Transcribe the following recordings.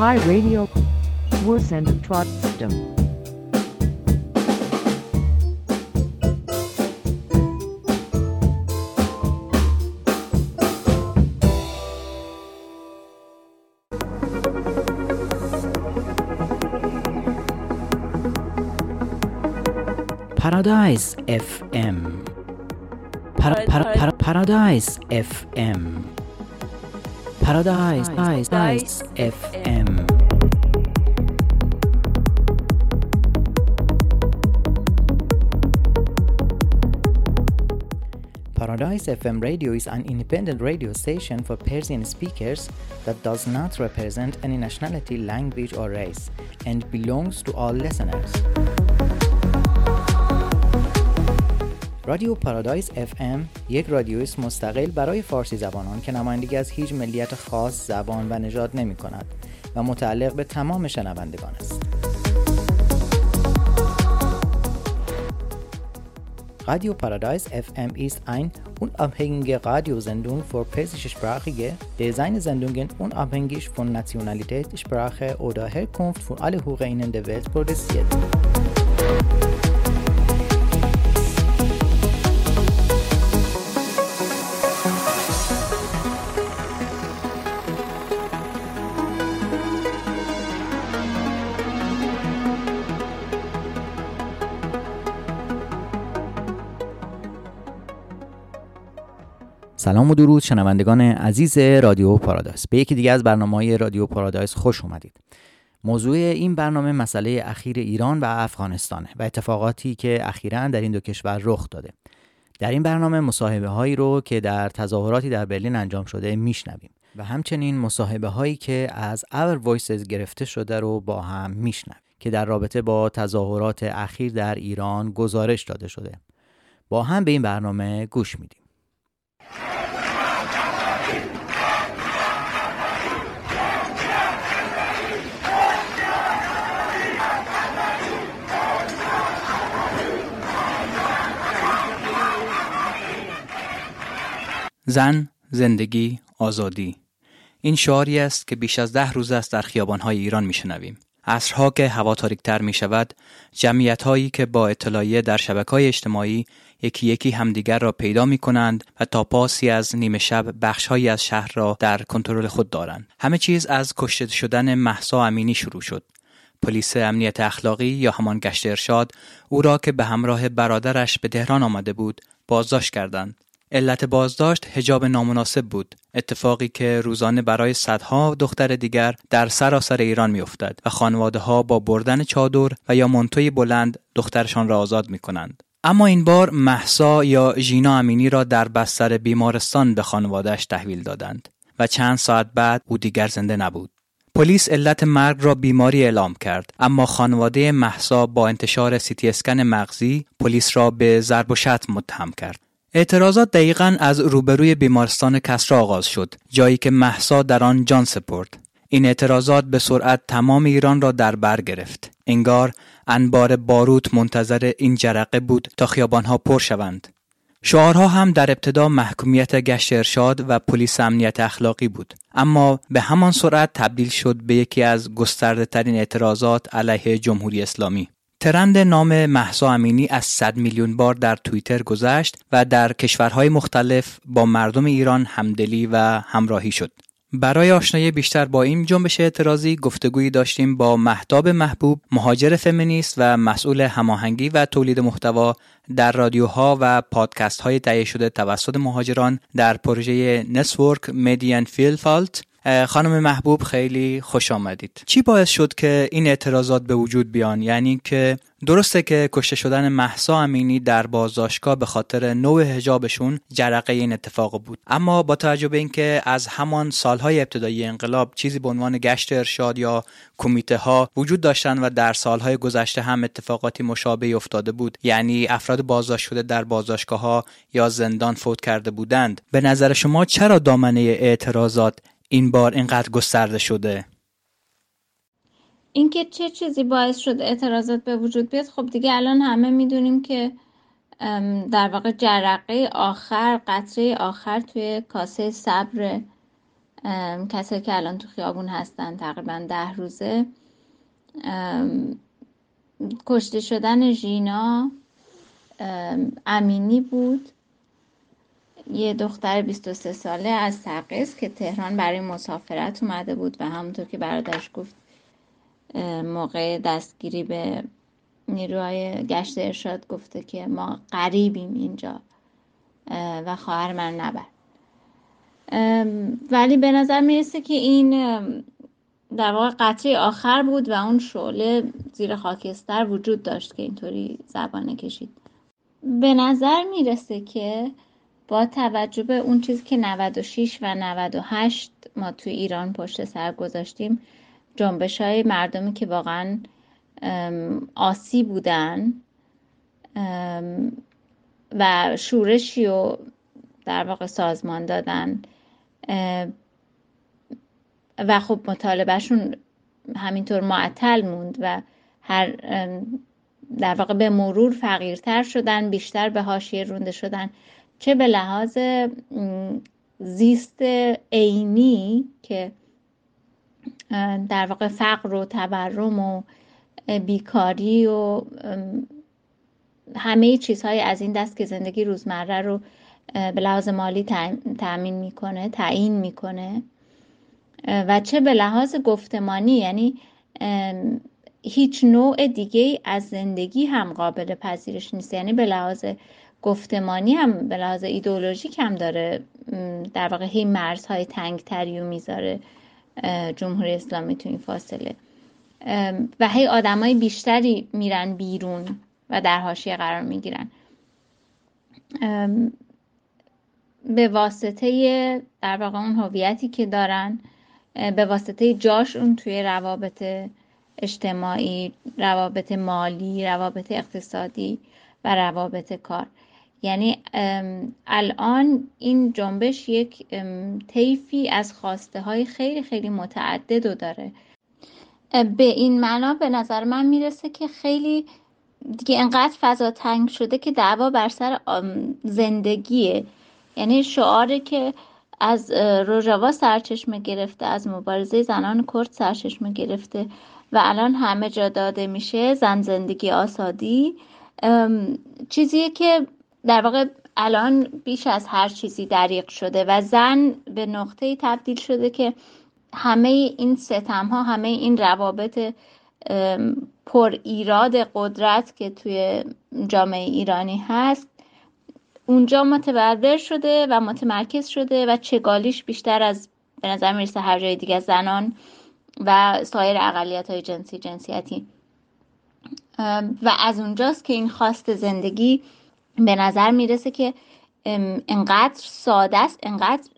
Pi Radio was and trot system. Paradise FM. Para, para, para, Paradise FM. Paradise, Paradise FM. Paradise FM radio is an independent radio station for Persian speakers that does not represent any nationality, language, or race and belongs to all listeners. رادیو پارادایس FM یک رادیویست مستقل برای فارسی زبانان که نمایندگی از هیچ ملیت خاص زبان و نژاد نمی کند و متعلق به تمام شنوندگان است. Radio Paradise FM ist ein unabhängige Radiosendung für persischsprachige, der Sendungen unabhängig von Nationalität, Sprache oder Herkunft für alle HörerInnen der Welt produziert. سلام و درود شنوندگان عزیز رادیو پارادایس. به یکی دیگه از برنامه های رادیو پارادایس خوش اومدید. موضوع این برنامه مسئله اخیر ایران و افغانستانه و اتفاقاتی که اخیرا در این دو کشور رخ داده. در این برنامه مصاحبه هایی رو که در تظاهراتی در برلین انجام شده میشنویم و همچنین مصاحبه هایی که از Our Voices گرفته شده رو با هم میشنویم که در رابطه با تظاهرات اخیر در ایران گزارش داده شده. با هم به این برنامه گوش میدیم. زن، زندگی، آزادی این شعاری است که بیش از ده روز است در خیابانهای ایران میشنویم. عصرها که هوا تاریکتر می شود، جمعیت هایی که با اطلاعیه در شبکه های اجتماعی یکی یکی همدیگر را پیدا می کنند و تا پاسی از نیمه شب بخشهایی از شهر را در کنترل خود دارند. همه چیز از کشته شدن محسا امینی شروع شد. پلیس امنیت اخلاقی یا همان گشت ارشاد او را که به همراه برادرش به تهران آمده بود بازداشت کردند. علت بازداشت هجاب نامناسب بود اتفاقی که روزانه برای صدها دختر دیگر در سراسر ایران میافتد و خانواده ها با بردن چادر و یا منتوی بلند دخترشان را آزاد می کنند. اما این بار محسا یا ژینا امینی را در بستر بیمارستان به خانوادهش تحویل دادند و چند ساعت بعد او دیگر زنده نبود. پلیس علت مرگ را بیماری اعلام کرد اما خانواده محسا با انتشار سیتی اسکن مغزی پلیس را به ضرب و شتم متهم کرد. اعتراضات دقیقا از روبروی بیمارستان کسرا آغاز شد جایی که محسا در آن جان سپرد. این اعتراضات به سرعت تمام ایران را در بر گرفت. انگار انبار باروت منتظر این جرقه بود تا خیابانها پر شوند. شعارها هم در ابتدا محکومیت گشت ارشاد و پلیس امنیت اخلاقی بود. اما به همان سرعت تبدیل شد به یکی از گسترده ترین اعتراضات علیه جمهوری اسلامی. ترند نام محسا امینی از 100 میلیون بار در توییتر گذشت و در کشورهای مختلف با مردم ایران همدلی و همراهی شد. برای آشنایی بیشتر با این جنبش اعتراضی گفتگویی داشتیم با محتاب محبوب مهاجر فمینیست و مسئول هماهنگی و تولید محتوا در رادیوها و پادکست های تهیه شده توسط مهاجران در پروژه نسورک مدین فیل فالت خانم محبوب خیلی خوش آمدید. چی باعث شد که این اعتراضات به وجود بیان؟ یعنی که درسته که کشته شدن محسا امینی در بازداشتگاه به خاطر نوع هجابشون جرقه این اتفاق بود. اما با توجه به اینکه از همان سالهای ابتدایی انقلاب چیزی به عنوان گشت ارشاد یا کمیته ها وجود داشتن و در سالهای گذشته هم اتفاقاتی مشابهی افتاده بود یعنی افراد بازداشت شده در بازداشتگاه ها یا زندان فوت کرده بودند به نظر شما چرا دامنه اعتراضات این بار اینقدر گسترده شده؟ اینکه چه چیزی باعث شد اعتراضات به وجود بیاد خب دیگه الان همه می‌دونیم که در واقع جرقه آخر قطره آخر توی کاسه صبر کسایی که الان تو خیابون هستن تقریبا ده روزه کشته شدن ژینا امینی بود. یه دختر 23 ساله از تقیز که تهران برای مسافرت اومده بود و همونطور که برادرش گفت موقع دستگیری به نیروهای گشت ارشاد گفته که ما قریبیم اینجا و خواهر من نبر ولی به نظر می‌رسه که این در واقع قطعه آخر بود و اون شعله زیر خاکستر وجود داشت که اینطوری زبانه کشید. به نظر می‌رسه که با توجه به اون چیزی که 96 و 98 ما توی ایران پشت سر گذاشتیم جنبش های مردمی که واقعا آسی بودن و شورشی و در واقع سازمان دادن و خب مطالبهشون همینطور معطل موند و هر در واقع به مرور فقیرتر شدن بیشتر به حاشیه رونده شدن. چه به لحاظ زیست عینی که در واقع فقر و تورم و بیکاری و همه چیزهای از این دست که زندگی روزمره رو به لحاظ مالی تأمین می‌کنه تعیین می‌کنه. و چه به لحاظ گفتمانی یعنی هیچ نوع دیگه از زندگی هم قابل پذیرش نیست. یعنی به لحاظ گفتمانی هم به لحاظ ایدولوژیک هم داره. در واقع هی مرزهای تنگتری و می‌ذاره جمهوری اسلامی تو این فاصله. و هی آدمای بیشتری میرن بیرون و در حاشیه قرار می‌گیرن. به واسطه در واقع اون هویتی که دارن به واسطه جاشون توی روابط اجتماعی روابط مالی روابط اقتصادی و روابط کار. یعنی الان این جنبش یک طیفی از خواسته های خیلی خیلی متعدد رو داره. به این معنا به نظر من می‌رسه که خیلی دیگه انقدر فضا تنگ شده که دعوا بر سر زندگیه. یعنی شعاره که از روژاوا سرچشمه گرفته از مبارزه زنان کرد سرچشمه گرفته و الان همه جا داده میشه زن زندگی آسادی. چیزیه که در واقع الان بیش از هر چیزی دریق شده و زن به نقطه تبدیل شده که همه این ستم ها همه این روابط پر ایراد قدرت که توی جامعه ایرانی هست اونجا متبربر شده و متمرکز شده و چگالیش بیشتر از به نظر می‌رسه هر جای دیگه زنان و سایر اقلیت های جنسی جنسیتی. و از اونجاست که این خواست زندگی به نظر می‌رسه که انقدر ساده است انقدر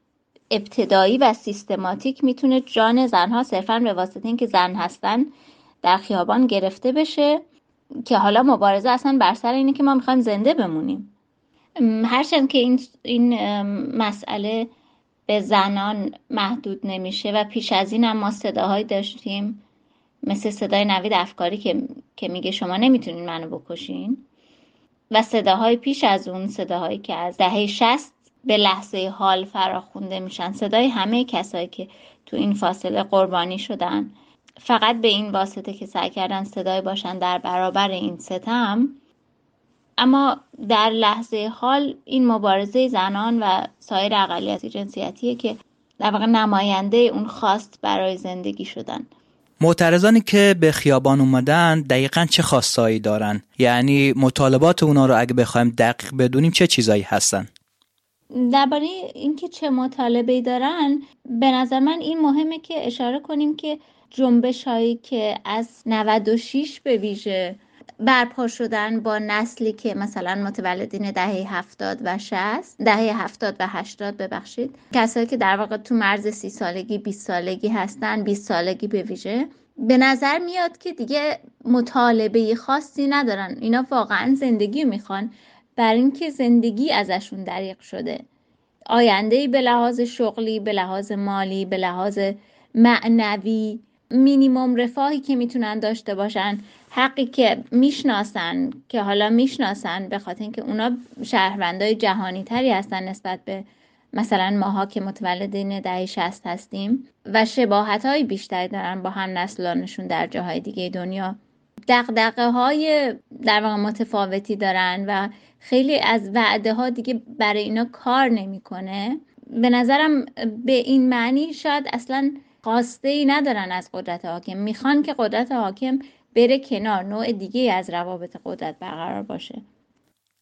ابتدایی و سیستماتیک می‌تونه جان زنها صرفا به واسطه اینکه زن هستن در خیابان گرفته بشه که حالا مبارزه اصلا بر سر اینه که ما می‌خوایم زنده بمونیم. هرچند که این, این مسئله به زنان محدود نمیشه و پیش از این هم ما صداهایی داشتیم مثل صدای نوید افکاری که, که میگه شما نمی‌تونین منو بکشین. و صداهای پیش از اون صداهایی که از دهه شست به لحظه حال فراخونده میشن. صدای همه کسایی که تو این فاصله قربانی شدن. فقط به این واسطه که سعی کردن صدای باشن در برابر این ستم. اما در لحظه حال این مبارزه زنان و سایر اقلیت جنسیتیه که در واقع نماینده اون خواست برای زندگی شدن. معترضانی که به خیابان اومدن دقیقا چه خواستایی دارن؟ یعنی مطالبات اونا رو اگه بخوایم دقیق بدونیم چه چیزایی هستن؟ درباره اینکه چه مطالبه دارن به نظر من این مهمه که اشاره کنیم که جنبش هایی که از 96 به ویژه برپا شدن با نسلی که مثلا متولدین دهه هفتاد و شست دهه هفتاد و هشتاد ببخشید کسایی که در واقع تو مرز سی سالگی 20 سالگی هستن 20 سالگی به ویژه. به نظر میاد که دیگه مطالبه خاصی ندارن. اینا واقعا زندگی می‌خوان. بر اینکه زندگی ازشون دریق شده. آینده به لحاظ شغلی به لحاظ مالی به لحاظ معنوی مینیموم رفاهی که می‌تونن داشته باشن. حقی که می‌شناسن که حالا می‌شناسن به خاطر اینکه اونا شهروندای جهانی تری هستن نسبت به مثلا ماها که متولدین دهه 60 هستیم و شباهت های بیشتری دارن با هم نسلانشون در جاهای دیگه دنیا. دقدقه های در واقع متفاوتی دارن و خیلی از وعده ها دیگه برای اینا کار نمی‌کنه. به نظرم به این معنی شاید اصلا خواسته ای ندارن از قدرت حاکم. می‌خوان که قدرت حاکم بره کنار نوع دیگه از روابط قدرت برقرار باشه.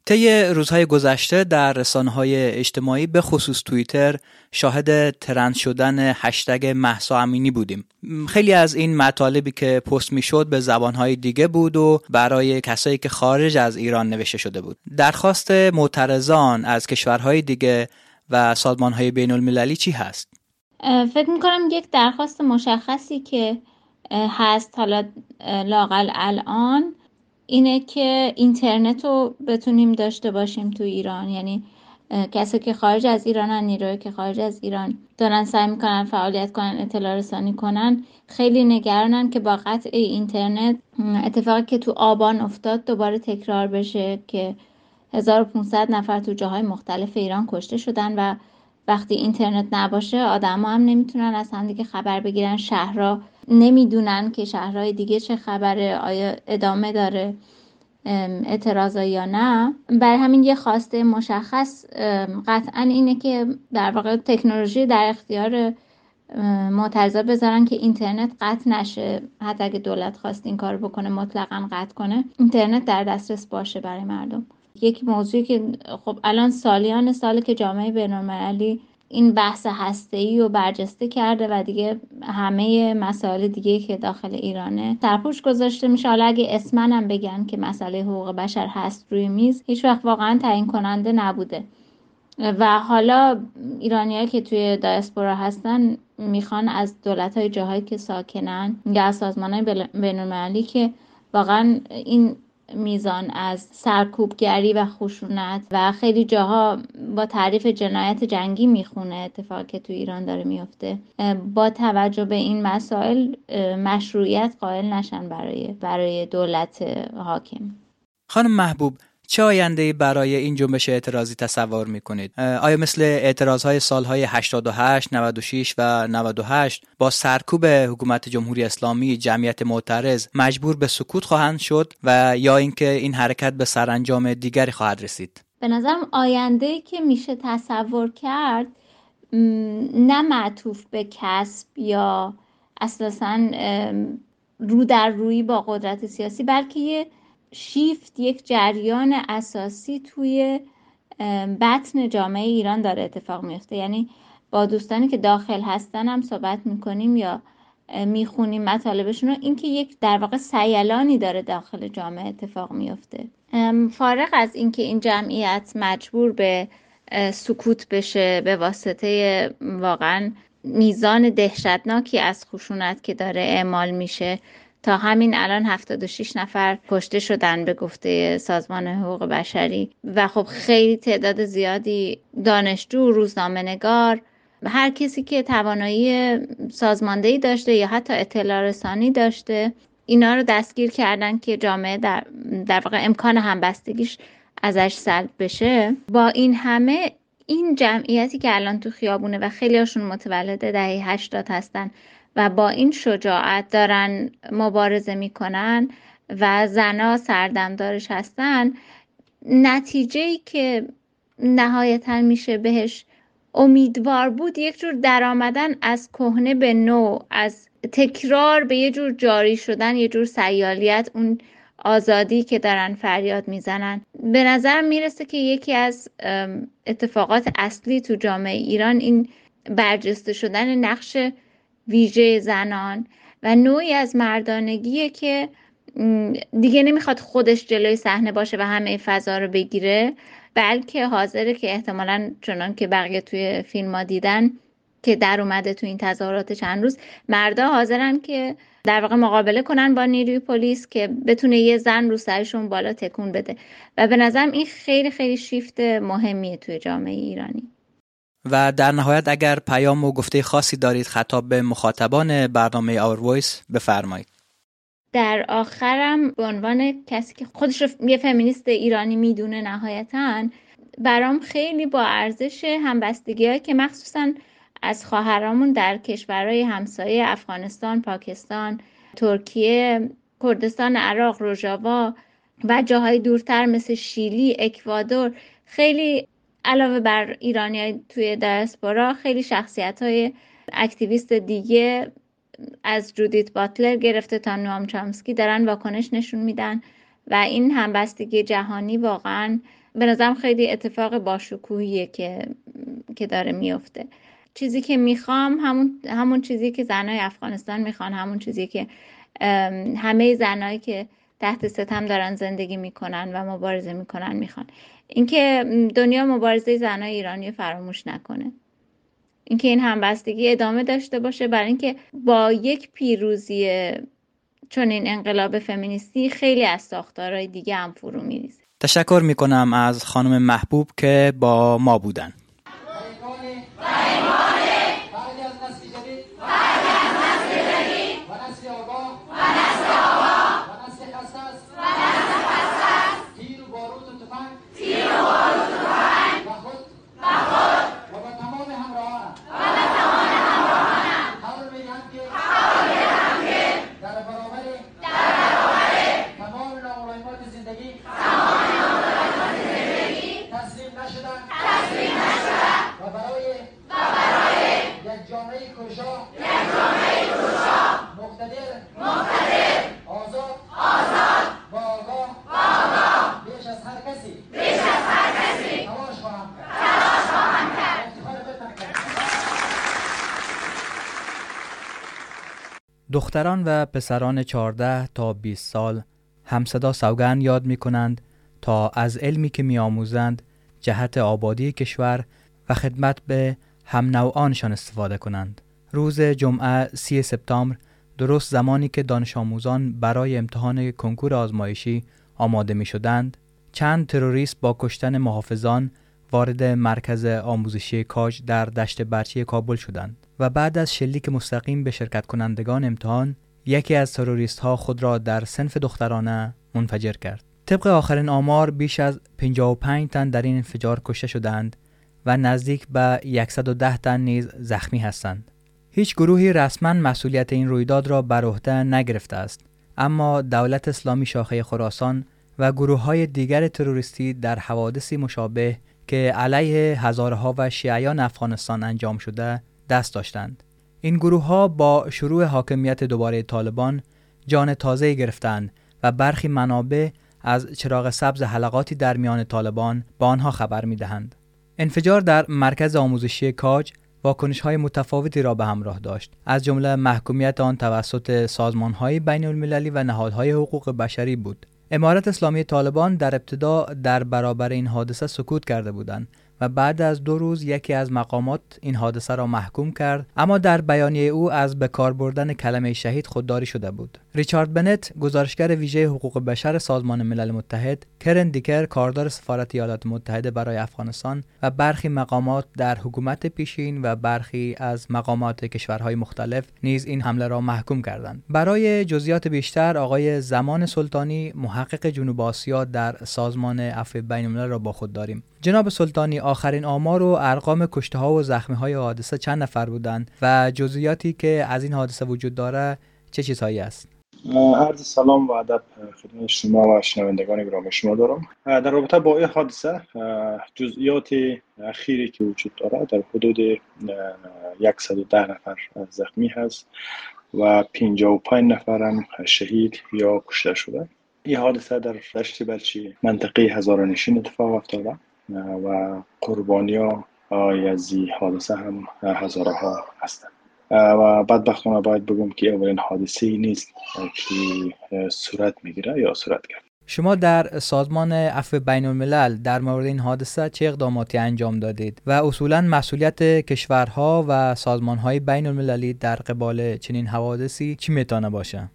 طی روزهای گذشته در رسانه های اجتماعی به خصوص توییتر شاهد ترند شدن هشتگ محسا امینی بودیم. خیلی از این مطالبی که پست می‌شد به زبانهای دیگه بود و برای کسایی که خارج از ایران نوشته شده بود. درخواست معترضان از کشورهای دیگه و سازمانهای بین المللی چی هست؟ فکر می‌کنم یک درخواست مشخصی که هست. حالا لاقل الان. اینه که اینترنت رو بتونیم داشته باشیم تو ایران. یعنی کسی که خارج از ایرانن نیروی که خارج از ایران دارن سعی می‌کنن فعالیت کنن اطلاع رسانی کنن خیلی نگرانن که با قطع اینترنت اتفاقی که تو آبان افتاد دوباره تکرار بشه که 1500 نفر تو جاهای مختلف ایران کشته شدن و وقتی اینترنت نباشه آدم هم نمی‌تونن از همدیگه خبر بگیرن. شهرها نمی‌دونن که شهرهای دیگه چه خبره آیا ادامه داره اعتراض یا نه. برای همین یه خواسته مشخص قطعا اینه که در واقع تکنولوژی در اختیار معترضا بذارن که اینترنت قطع نشه. حتی اگه دولت خواست این کار بکنه مطلقا قطع کنه اینترنت در دسترس باشه برای مردم. یک موضوعی که خب الان سالیان سال که جامعه بینالمللی این بحث هسته‌ای و برجسته کرده و دیگه همه مسائل دیگه که داخل ایرانه سرپوش گذاشته میشه. حالا اگه اسمن هم بگن که مسئله حقوق بشر هست روی میز هیچ وقت واقعا تعیین کننده نبوده. و حالا ایرانیایی که توی دایسپورا هستن می‌خوان از دولت های جاهایی که ساکنن یا از سازمان های که واقعا این میزان از سرکوبگری و خشونت و خیلی جاها با تعریف جنایت جنگی می‌خونه اتفاقی که تو ایران داره میفته. با توجه به این مسائل مشروعیت قائل نشن برای برای دولت حاکم. خانم محبوب چه آینده برای این جنبش اعتراضی تصور می‌کنید؟ آیا مثل اعتراض های سال های 88, 96 و 98 با سرکوب حکومت جمهوری اسلامی جمعیت معترض مجبور به سکوت خواهند شد و یا اینکه این حرکت به سرانجام دیگری خواهد رسید؟ به نظرم آینده که میشه تصور کرد نه معطوف به کسب یا اساسا رو در روی با قدرت سیاسی بلکه یه شیفت یک جریان اساسی توی بطن جامعه ایران داره اتفاق میفته. یعنی با دوستانی که داخل هستن هم صحبت می‌کنیم یا می‌خونیم مطالبشون رو اینکه یک در واقع سیلانی داره داخل جامعه اتفاق میفته. فارغ از اینکه این جمعیت مجبور به سکوت بشه به واسطه واقعا میزان دهشتناکی از خشونت که داره اعمال میشه تا همین الان 76 نفر کشته شدن به گفته سازمان حقوق بشری. و خب خیلی تعداد زیادی دانشجو روزنامه نگار هر کسی که توانایی سازماندهی داشته یا حتی اطلاع رسانی داشته اینا رو دستگیر کردن که جامعه در, در واقع امکان همبستگیش ازش سلب بشه. با این همه این جمعیتی که الان تو خیابونه و خیلی هاشون متولد دهه 80 هستن و با این شجاعت دارن مبارزه می‌کنن و زنا سردمدارش هستن نتیجه ای که نهایتا میشه بهش امیدوار بود یک جور درآمدن از کهنه به نو از تکرار به یه جور جاری شدن یه جور سیالیت اون آزادی که دارن فریاد می‌زنن. به نظر می‌رسه که یکی از اتفاقات اصلی تو جامعه ایران این برجسته شدن نقش ویژه زنان و نوعی از مردانگیه که دیگه نمی‌خواد خودش جلوی صحنه باشه و همه فضا رو بگیره بلکه حاضره که احتمالا چنان که بقیه توی فیلم ها دیدن که در اومده تو این تظاهرات چند روز مردا حاضرن که در واقع مقابله کنن با نیروی پلیس که بتونه یه زن رو سرشون بالا تکون بده. و به نظرم این خیلی خیلی شیفت مهمیه توی جامعه ایرانی. و در نهایت اگر پیام و گفته خاصی دارید خطاب به مخاطبان برنامه آور وایس بفرمایید. در آخرم به عنوان کسی که خودش یه فمینیست ایرانی می‌دونه نهایتا برام خیلی با ارزش همبستگی که مخصوصا از خواهرامون در کشورهای همسایه افغانستان، پاکستان، ترکیه، کردستان عراق، روژاوا و جاهای دورتر مثل شیلی، اکوادور خیلی علاوه بر ایرانی توی دیاسپورا خیلی شخصیت های اکتیویست دیگه از جودیت باتلر گرفته تا نوام چامسکی دارن واکنش نشون میدن و این همبستگی جهانی واقعا به نظرم خیلی اتفاق باشکوهیه که که داره میفته. چیزی که می‌خوام همون همون چیزی که زنای افغانستان می‌خوان همون چیزی که همه زنایی که تحت ستم دارن زندگی می‌کنن و مبارزه می‌کنن می‌خوان. اینکه دنیا مبارزه زنای ایرانی فراموش نکنه. اینکه این همبستگی ادامه داشته باشه برای اینکه با یک پیروزی چون این انقلاب فمینیستی خیلی از ساختارهای دیگه هم فرو میریزه. تشکر می‌کنم از خانم محبوب که با ما بودن. دختران و پسران 14 تا 20 سال همصدا سوگن یاد می کنند تا از علمی که می آموزند جهت آبادی کشور و خدمت به هم نوعانشان استفاده کنند. روز جمعه 3 سپتامبر درست زمانی که دانش آموزان برای امتحان کنکور آزمایشی آماده می شدند، چند تروریست با کشتن محافظان وارد مرکز آموزشی کاج در دشت برچی کابل شدند و بعد از شلیک مستقیم به شرکت کنندگان امتحان یکی از تروریست ها خود را در سنف دخترانه منفجر کرد. طبق آخرین آمار بیش از 55 تن در این انفجار کشته شدند و نزدیک به 110 تن نیز زخمی هستند. هیچ گروهی رسما مسئولیت این رویداد را بر عهده نگرفته است اما دولت اسلامی شاخه خراسان و گروه های دیگر تروریستی در حوادثی مشابه که علیه هزارها و شیعیان افغانستان انجام شده دست داشتند. این گروه ها با شروع حاکمیت دوباره طالبان جان تازه گرفتند و برخی منابع از چراغ سبز حلقاتی در میان طالبان با آنها خبر می دهند. انفجار در مرکز آموزشی کاج واکنش های متفاوتی را به همراه داشت از جمله محکومیت آن توسط سازمان های بین المللی و نهادهای حقوق بشری بود امارت اسلامی طالبان در ابتدا در برابر این حادثه سکوت کرده بودند و بعد از دو روز یکی از مقامات این حادثه را محکوم کرد اما در بیانیه او از به کار بردن کلمه شهید خودداری شده بود. ریچارد بنت گزارشگر ویژه حقوق بشر سازمان ملل متحد کرن دیکر کاردار سفارت ایالات متحده برای افغانستان و برخی مقامات در حکومت پیشین و برخی از مقامات کشورهای مختلف نیز این حمله را محکوم کردند. برای جزئیات بیشتر آقای زمان سلطانی محقق جنوب آسیا در سازمان عفو بین الملل را با خود داریم. جناب سلطانی آخرین آمار و ارقام کشته ها و زخمی های حادثه چند نفر بودند و جزئیاتی که از این حادثه وجود داره چه چیزهایی است؟ عرض سلام و ادب خدمت شما و شنوندگان گرامی. شما دارم. در رابطه با این حادثه جزئیات اخیری که وجود داره در حدود 110 نفر زخمی هست و 55 نفر هم شهید یا کشته شده. این حادثه در دشت برچی منطقه هزارانشین اتفاق افتاده. و قربانی ها از حادثه هم هزارها هستند و بدبختانه باید بگم که اولین حادثه ای نیست که صورت می‌گیره یا صورت کرد شما در سازمان عفو بین الملل در مورد این حادثه چه اقداماتی انجام دادید و اصولا مسئولیت کشورها و سازمانهای بین المللی در قبال چنین حوادثی چی می‌تونه باشه؟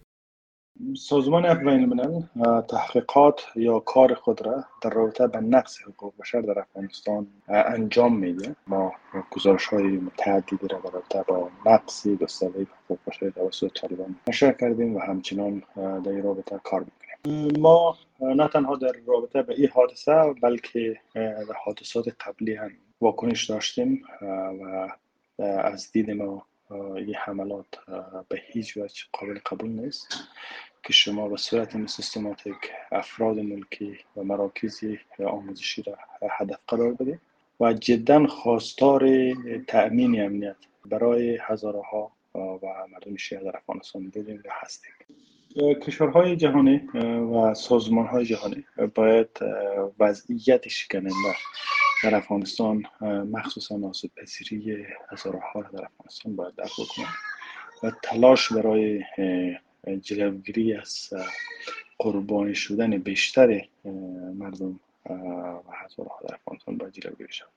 سازمان بین الملل تحقیقات یا کار خود را در رابطه به نقص حقوق بشر در افغانستان انجام میده. ما گزارش های متعددی را در رابطه با نقص گسترده حقوق بشر توسط طالبان نشر کردیم و همچنان در این رابطه کار می‌کنیم. ما نه تنها در رابطه به این حادثه بلکه در حادثات قبلی هم واکنش داشتیم و از دید ما این حملات به هیچ وجه قابل قبول نیست که شما به صورت سیستماتیک افراد ملکی و مراکز آموزشی را هدف قرار بدید و جدا خواستار تأمین امنیت برای هزارها و مردم شیعه در افغانستان بودیم و هستیم. کشورهای جهانی و سازمانهای جهانی باید وضعیت شکننده در افغانستان مخصوصا ناسب پذیری هزارها در افغانستان باید در کنند و تلاش برای جلوگیری از قربانی شدن بیشتر مردم و هزارها در افغانستان باید جلوگیری شود.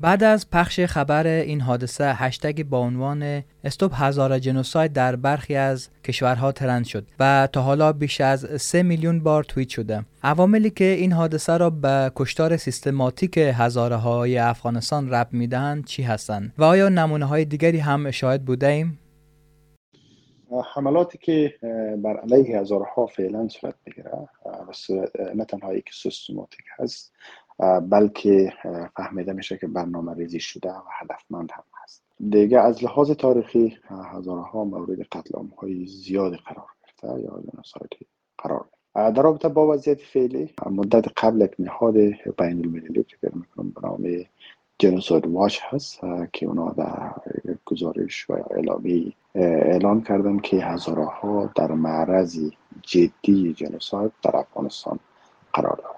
بعد از پخش خبر این حادثه هشتگ با عنوان استوب هزار جنوساید در برخی از کشورها ترند شد و تا حالا بیش از 3 میلیون بار توییت شده عواملی که این حادثه را به کشتار سیستماتیک هزاره های افغانستان رب می‌دهند چی هستند و آیا نمونه های دیگری هم شاهد بوده ایم؟ حملاتی که بر علیه هزارها فعلا صورت بگیره نه تنها یک سیستماتیک هست بلکه فهمیده میشه که برنامه ریزی شده و هدفمند هم هست. دیگه از لحاظ تاریخی هزارها مورد قتل های زیاد قرار گرفته یا جنوسایدی قرار در رابطه با وضعیت فعلی مدت قبل یک نهاد بین المللی فکر می‌کنم به نام جنوساید واچ هست که اونا در گزارش و اعلامی اعلان کردن که هزارها در معرض جدی جنوساید در افغانستان قرار دارند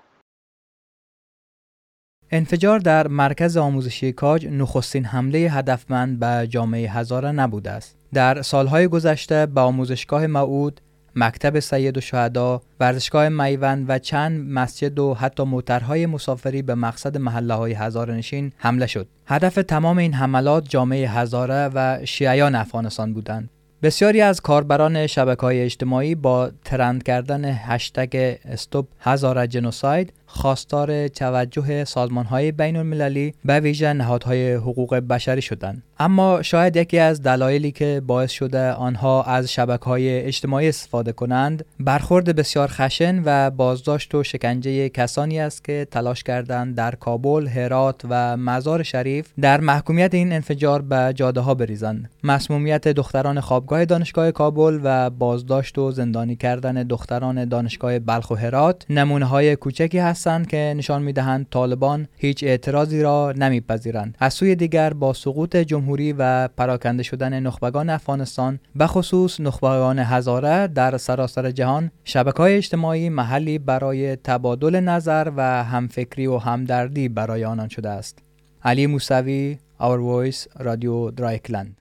انفجار در مرکز آموزشی کاج نخستین حمله هدفمند به جامعه هزاره نبوده است. در سالهای گذشته به آموزشگاه معود، مکتب سید و شهدا، ورزشگاه میوند و چند مسجد و حتی موترهای مسافری به مقصد محله های هزاره نشین حمله شد. هدف تمام این حملات جامعه هزاره و شیعیان افغانستان بودند. بسیاری از کاربران شبکه های اجتماعی با ترند کردن هشتگ استوب هزار جنوساید خواستار توجه سازمان های بین المللی به ویژه نهادهای حقوق بشری شدند. اما شاید یکی از دلایلی که باعث شده آنها از شبکه های اجتماعی استفاده کنند برخورد بسیار خشن و بازداشت و شکنجه کسانی است که تلاش کردند در کابل، هرات و مزار شریف در محکومیت این انفجار به جاده ها بریزند. مسمومیت دختران خوابگاه دانشگاه کابل و بازداشت و زندانی کردن دختران دانشگاه بلخ و هرات نمونه های کوچکی هستند که نشان می‌دهند طالبان هیچ اعتراضی را نمیپذیرند. از سوی دیگر با سقوط جمهوری جمهوری و پراکنده شدن نخبگان افغانستان به خصوص نخبگان هزاره در سراسر جهان شبکه های اجتماعی محلی برای تبادل نظر و همفکری و همدردی برای آنان شده است. علی موسوی Our Voice رادیو درایکلند.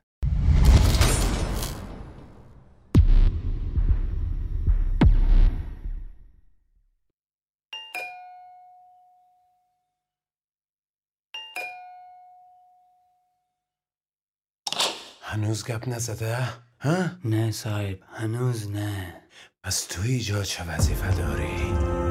هنوز گپ نزده؟ ها؟ نه صاحب هنوز نه پس تو ایجا چه وظیفه داری؟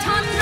time.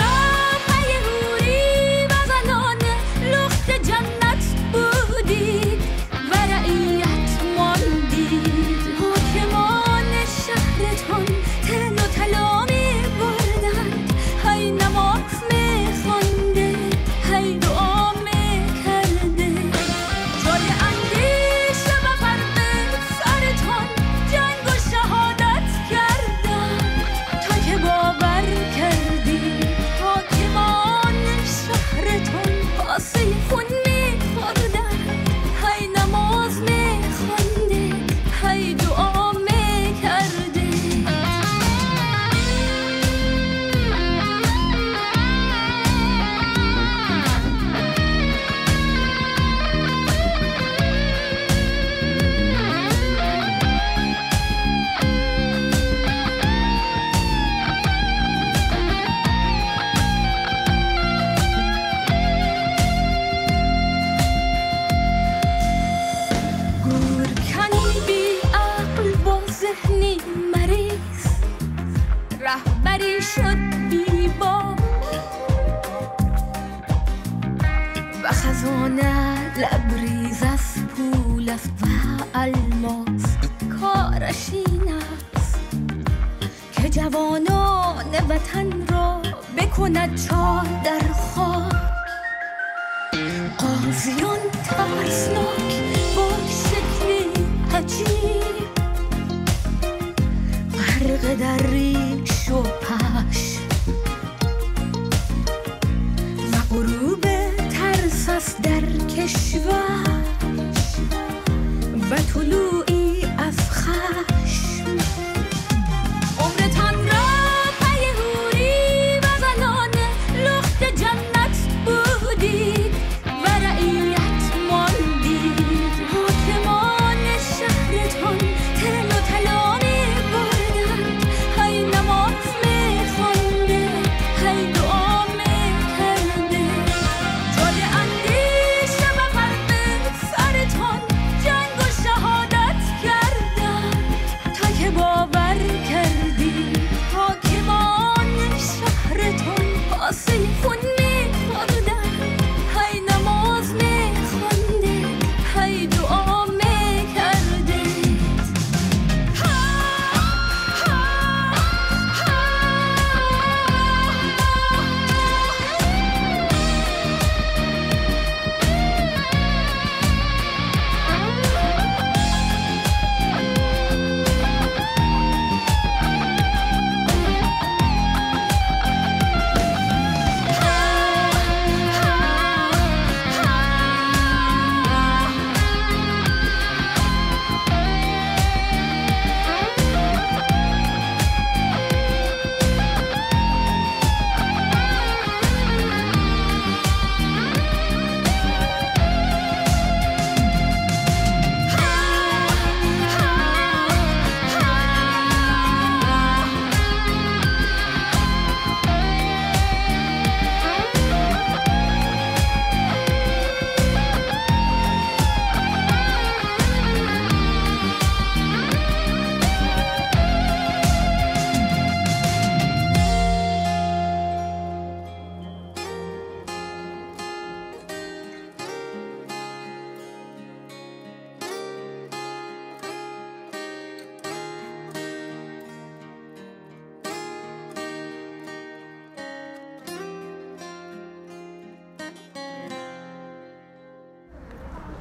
و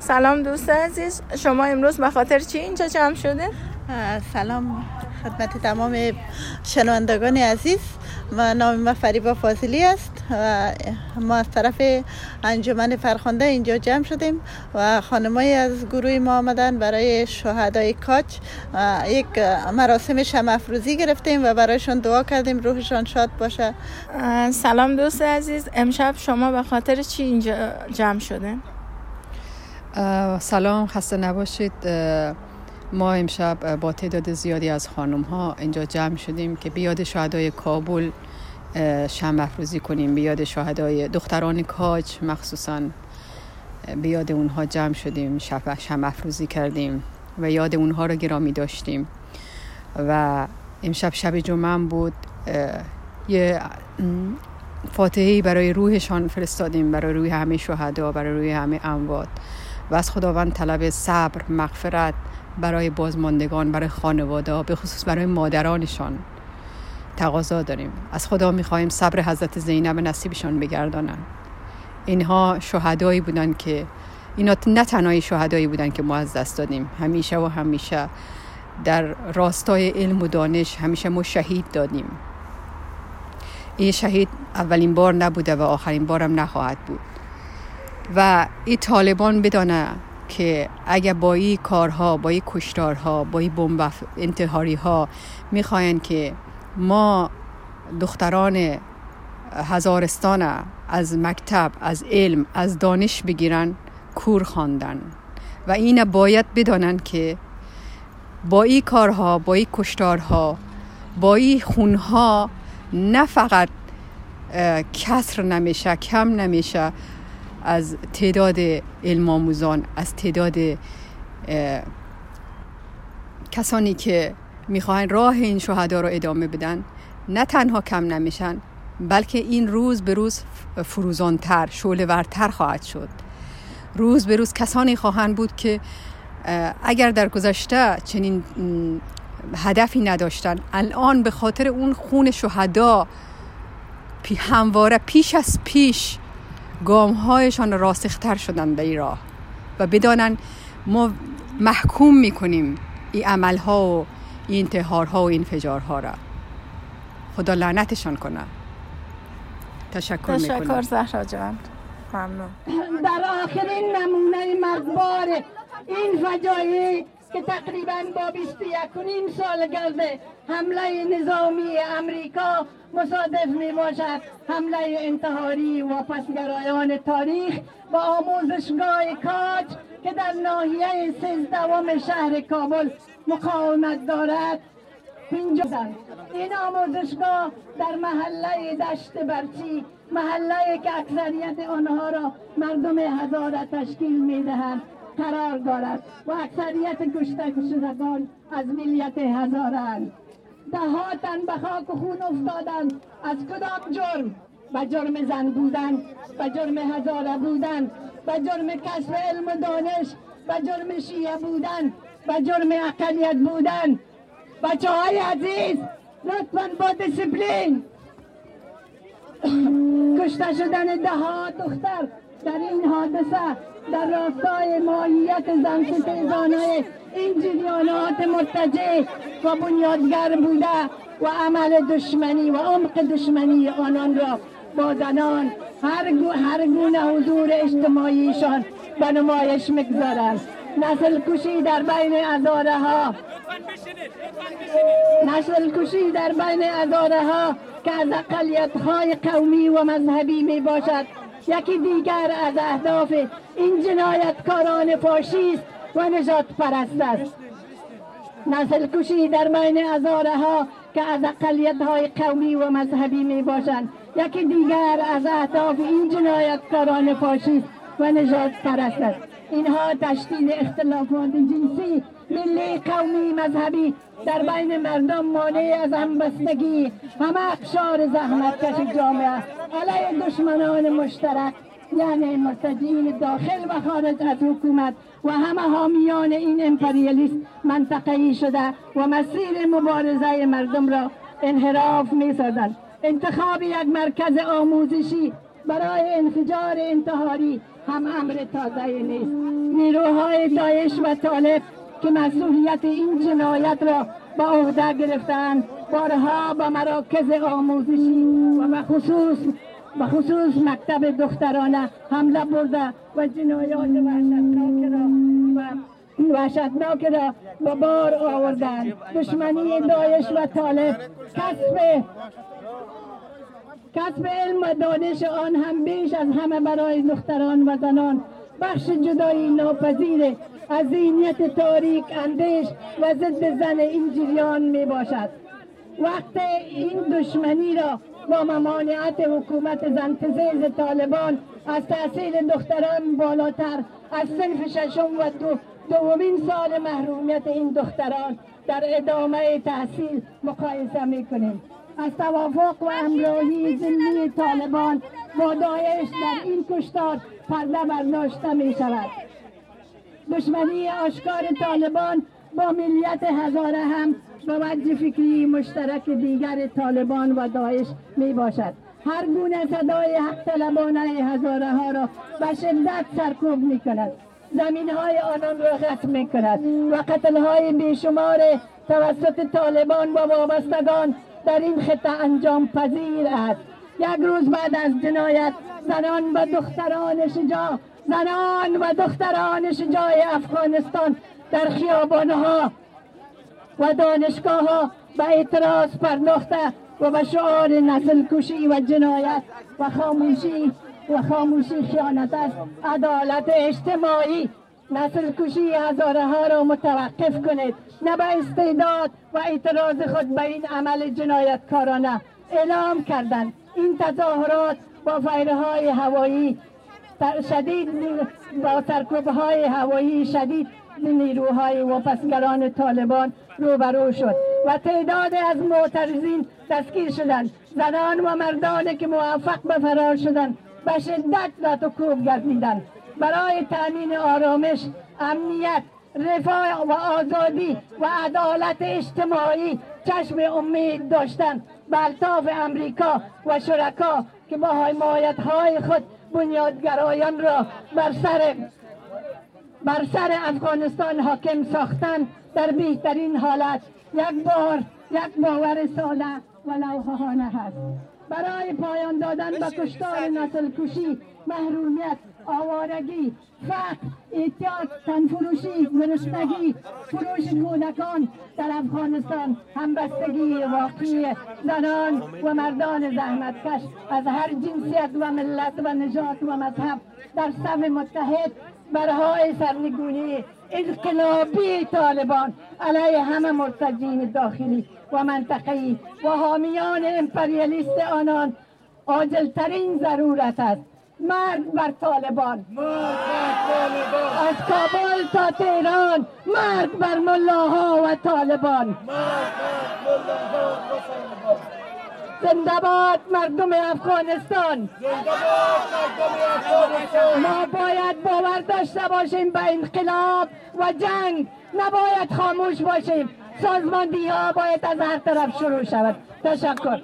سلام دوست عزیز. شما امروز به خاطر چی اینجا جمع شده؟ سلام خدمت تمام شنوندگان عزیز. و نام ما فریبا فاضلی است و ما از طرف انجمن فرخنده اینجا جمع شدیم و خانمایی از گروه ما آمدن برای شهدای کاچ. یک مراسم شمع افروزی گرفتیم و برایشان دعا کردیم روحشان شاد باشه. سلام دوست عزیز. امشب شما به خاطر چی اینجا جمع شده؟ سلام خسته نباشید. ما امشب با تعداد زیادی از خانم ها اینجا جمع شدیم که بیاد شهدای کابل شمع افروزی کنیم. بیاد شهدای دختران کاج مخصوصا بیاد اونها جمع شدیم شمع افروزی کردیم و یاد اونها رو گرامی داشتیم. و امشب شب جمعه بود. یه فاتحی برای روحشان فرستادیم برای روی همه شهدا برای روی همه اموات. و از خداوند طلب صبر مغفرت برای بازماندگان برای خانواده به خصوص برای مادرانشان. تقاضا داریم. از خدا می‌خواهیم صبر حضرت زینب نصیبشان بگردانند. اینها شهدایی بودن که اینا نه تنهایی شهدایی بودن که ما از دست دادیم. همیشه و همیشه در راستای علم و دانش همیشه ما شهید دادیم. این شهید اولین بار نبوده و آخرین بارم نخواهد بود. و این طالبان بدانه که اگر با این کارها با این کشتارها با این بمب انتحاری ها می‌خواین که ما دختران هزارستان از مکتب از علم از دانش بگیرن کور خواندن. و این باید بدانن که با این کارها با این کشتارها با این خونها نه فقط کسر نمیشه کم نمیشه از تعداد علم آموزان از تعداد کسانی که می‌خواهند راه این شهدا رو ادامه بدن نه تنها کم نمیشن بلکه این روز به روز فروزانتر ورتر خواهد شد. روز به روز کسانی خواهند بود که اگر در گذشته چنین هدفی نداشتن الان به خاطر اون خون شهدا همواره پیش از پیش گام هایشان راسختر شدن به این راه و بدانن ما محکوم می‌کنیم این عمل ها و این انتحارها و این فجارها را. خدا لعنتشان کنه. تشکر تشکر زهرا جان. ممنون. در آخرین نمونه مرگبار این فجایع که تقریبا با 21 سال گرده حمله نظامی امریکا مصادف می باشد حمله انتحاری و پسگرایان تاریخ و آموزشگاه کاج که در ناحیه سیزدوم شهر کابل مقاومت دارد. اینجا این آموزشگاه در محله دشت برچی محله که اکثریت آنها را مردم هزاره تشکیل می دهند قرار دارد و اکثریت کشته شدگان از ملیت هزارند دهاتن به خاک و خون افتادند از کدام جرم؟ به جرم زن بودن به جرم هزاره بودن به جرم کسب علم و دانش به جرم شیعه بودن به جرم اقلیت بودن. بچه های عزیز لطفا با دیسپلین کشته شدن ده ها دختر در این حادثه در راستای ماهیت زن ستیزانه این جریانات مرتجع و بنیادگر بوده و عمل دشمنی و عمق دشمنی آنان را با زنان هر, هر گونه حضور اجتماعیشان به نمایش می‌گذارند. نسل کشی در بین ازاره ها نسل کشی در بین ازاره ها که از اقلیت های قومی و مذهبی می باشد یکی دیگر از اهداف این جنایتکاران فاشیست و نجات پرست است. نسل کشی در بین ازاره ها که از اقلیت های قومی و مذهبی می باشند یکی دیگر از اهداف این جنایتکاران فاشیست و نجات پرست است. اینها تشکیل اختلافات جنسی ملی قومی مذهبی در بین مردم مانع از همبستگی همه اقشار زحمت کش جامعه علیه دشمنان مشترک یعنی مرتجین داخل و خارج از حکومت و همه حامیان این امپریالیست منطقه‌ای شده و مسیر مبارزه مردم را انحراف می سازند انتخاب یک مرکز آموزشی برای انفجار انتحاری هم امر تازه نیست. نیروهای داعش و طالب که مسئولیت این جنایت را به عهده گرفتند. بارها به مراکز آموزشی و به خصوص به خصوص مکتب دخترانه حمله برده و جنایات وحشتناک را و وحشتناک را به بار آوردند. دشمنی داعش و طالب. کسب کسب علم و دانش آن هم بیش از همه برای دختران و زنان. بخش جدایی ناپذیر از ذهنیت تاریک اندیش و ضد زن این جریان می باشد. وقت این دشمنی را با ممانعت حکومت زنتزیز طالبان از تحصیل دختران بالاتر از صنف ششم و دو دومین سال محرومیت این دختران در ادامه تحصیل مقایسه می کنیم. از توافق و امراهی زمینی طالبان با داعش در این کشتار پرده برداشته می شود دشمنی آشکار طالبان با ملیت هزاره هم به وجه فکری مشترک دیگر طالبان و داعش می باشد هر گونه صدای حق طلبانه هزاره ها را به شدت سرکوب می کند زمین های آنان را ختم می کند و قتل های بیشمار توسط طالبان و وابستگان در این خطه انجام پذیر است. یک روز بعد از جنایت زنان و دختران شجاع زنان و دختران شجاع افغانستان در خیابانها و دانشگاه ها به اعتراض پرداخته و به شعار نسل کشی و جنایت و خاموشی و خاموشی خیانت است عدالت اجتماعی. نسل کشی هزاره ها را متوقف کنید. نه به استعداد و اعتراض خود به این عمل جنایتکارانه. اعلام کردند. این تظاهرات با فیره های هوایی شدید با سرکوب های هوایی شدید نیروهای وپسگران طالبان روبرو شد و تعداد از معترضین دستگیر شدند. زنان و مردانی که موفق به فرار شدند به شدت رد و کوب گردیدند. برای تأمین آرامش امنیت رفاه و آزادی و عدالت اجتماعی چشم امید داشتند. به الطاف امریکا و شرکا که با حمایت های خود بنیادگرایان را بر سر بر سر افغانستان حاکم ساختن در بهترین حالت. یک بار یک باور ساله و لوحانه هست برای پایان دادن به کشتار نسل کشی محرومیت آوارگی فقر احتیاط تنفروشی گرسنگی فروش کودکان در افغانستان همبستگی واقعی زنان و مردان زحمتکش از هر جنسیت و ملت و نژاد و مذهب در صف متحد برهای سرنگونی انقلابی طالبان علیه همه مرتجین داخلی و منطقه‌ای. و حامیان امپریالیست آنان عاجلترین ضرورت است مرد بر طالبان. از کابل تا تهران مرد بر ملاها و طالبان. زنده باد مردم افغانستان. ما باید باور داشته باشیم به انقلاب و جنگ نباید خاموش باشیم. سازماندهی ها باید از هر طرف شروع شود. تشکر.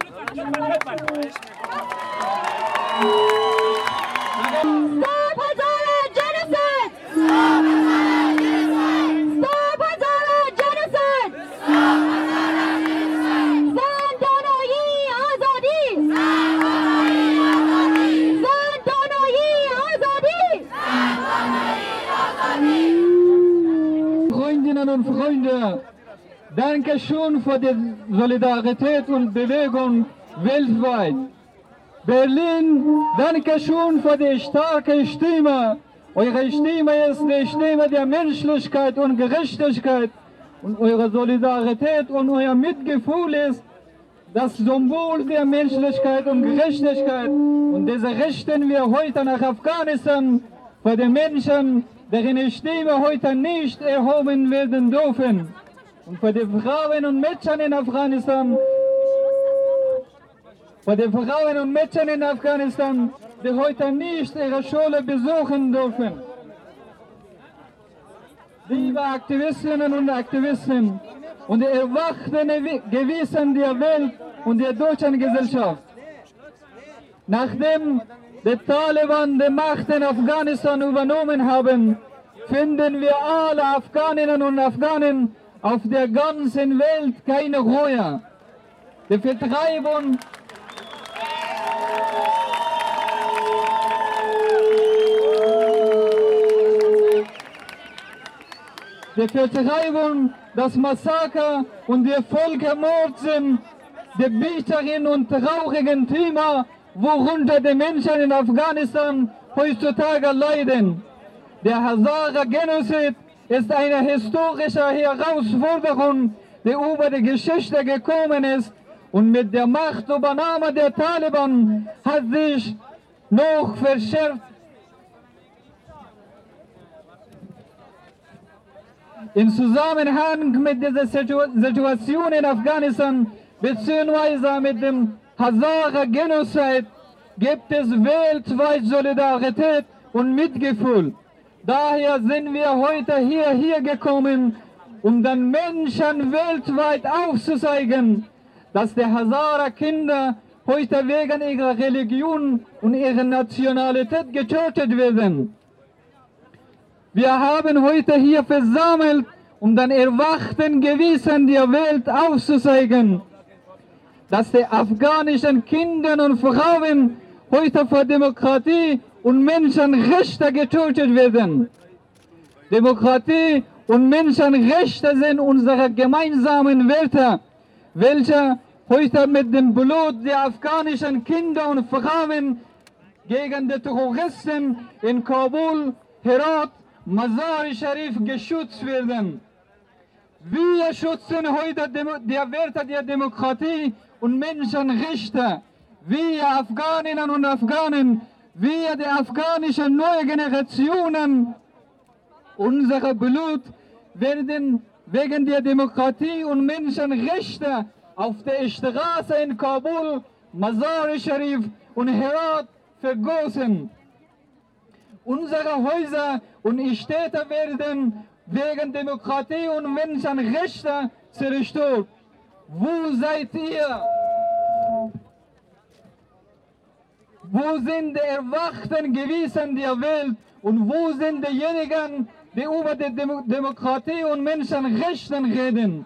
Freundinnen und Freunde, danke schön für die Solidarität und Bewegung weltweit. Berlin, danke schön für die starke Stimme. Eure Stimme ist die Stimme der Menschlichkeit und Gerechtigkeit. Und eure Solidarität und euer Mitgefühl ist das Symbol der Menschlichkeit und Gerechtigkeit. Und diese richten wir heute nach Afghanistan für die Menschen, deren Stimme heute nicht erhoben werden dürfen. Und für die Frauen und Mädchen in Afghanistan, für die Frauen und Mädchen in Afghanistan, die heute nicht ihre Schule besuchen dürfen. Liebe Aktivistinnen und Aktivisten und die erwachten Gewissen der Welt und der deutschen Gesellschaft. Nachdem die Taliban die Macht in Afghanistan übernommen haben, finden wir alle Afghaninnen und Afghanen auf der ganzen Welt keine Ruhe. Die Vertreibung Die Vertreibung, das Massaker und der Völkermord sind die bitteren und traurigen Thema, worunter die Menschen in Afghanistan heutzutage leiden. Der Hazara-Genozid ist eine historische Herausforderung, die über die Geschichte gekommen ist und mit der Machtübernahme der Taliban hat sich noch verschärft. Im Zusammenhang mit dieser Situ- Situation in Afghanistan bzw. mit dem Hazara-Genozid gibt es weltweit Solidarität und Mitgefühl. Daher sind wir heute hierher gekommen, um den Menschen weltweit aufzuzeigen, dass die Hazara-Kinder heute wegen ihrer Religion und ihrer Nationalität getötet werden. Wir haben heute hier versammelt, um den erwachten Gewissen der Welt aufzuzeigen, dass die afghanischen Kinder und Frauen heute für Demokratie und Menschenrechte getötet werden. Demokratie und Menschenrechte sind unsere gemeinsamen Werte, welche heute mit dem Blut der afghanischen Kinder und Frauen gegen die Terroristen in Kabul, Herat, Mazar Sharif geschützt werden. Wir schützen heute der Werte der Demokratie und Menschenrechte. Wir Afghaninnen und Afghanen, wir die afghanischen neue Generationen, unser Blut werden wegen der Demokratie und Menschenrechte auf der Straße in Kabul, Mazar Sharif und Herat vergossen. Unsere Häuser und Städte werden wegen Demokratie und Menschenrechte zerstört. Wo seid ihr? Wo sind die erwachten Gewissen der Welt und wo sind diejenigen, die über die Demo Demokratie und Menschenrechte reden?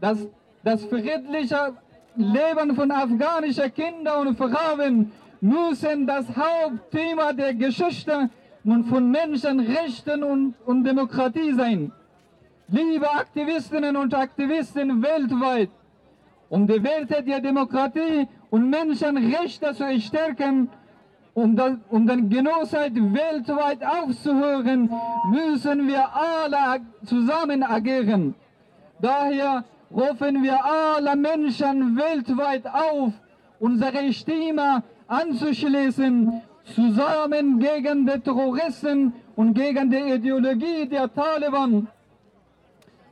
Das, das friedliche Leben von afghanischen Kindern und Frauen müssen das Hauptthema der Geschichte von Menschenrechten und, und Demokratie sein. Liebe Aktivistinnen und Aktivisten weltweit, um die Werte der Demokratie und Menschenrechte zu stärken, um, das, um den Genozid weltweit aufzuhören, müssen wir alle zusammen agieren. Daher rufen wir alle Menschen weltweit auf, unsere Stimme anzuschließen, zusammen gegen die Terroristen und gegen die Ideologie der Taliban.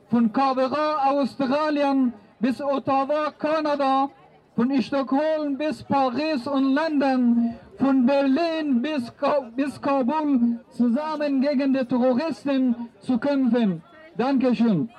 Von Canberra, Australien bis Ottawa, Kanada, von Stockholm bis Paris und London, von Berlin bis, Ka bis Kabul, zusammen gegen die Terroristen zu kämpfen. Dankeschön.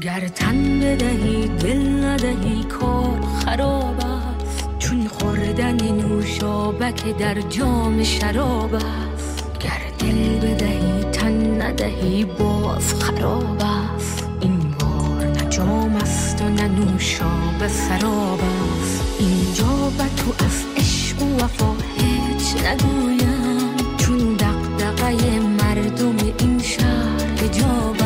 گر تن بدهی دل ندهی کار خراب است چون خوردن نوشابک در جام شراب است گر دل بدهی تن ندهی باز خراب است این بار نه جام است و نه نوشاب سراب است. اینجا به تو از عشق و وفا هیچ نگویم. چون دقدقه مردم این شهر است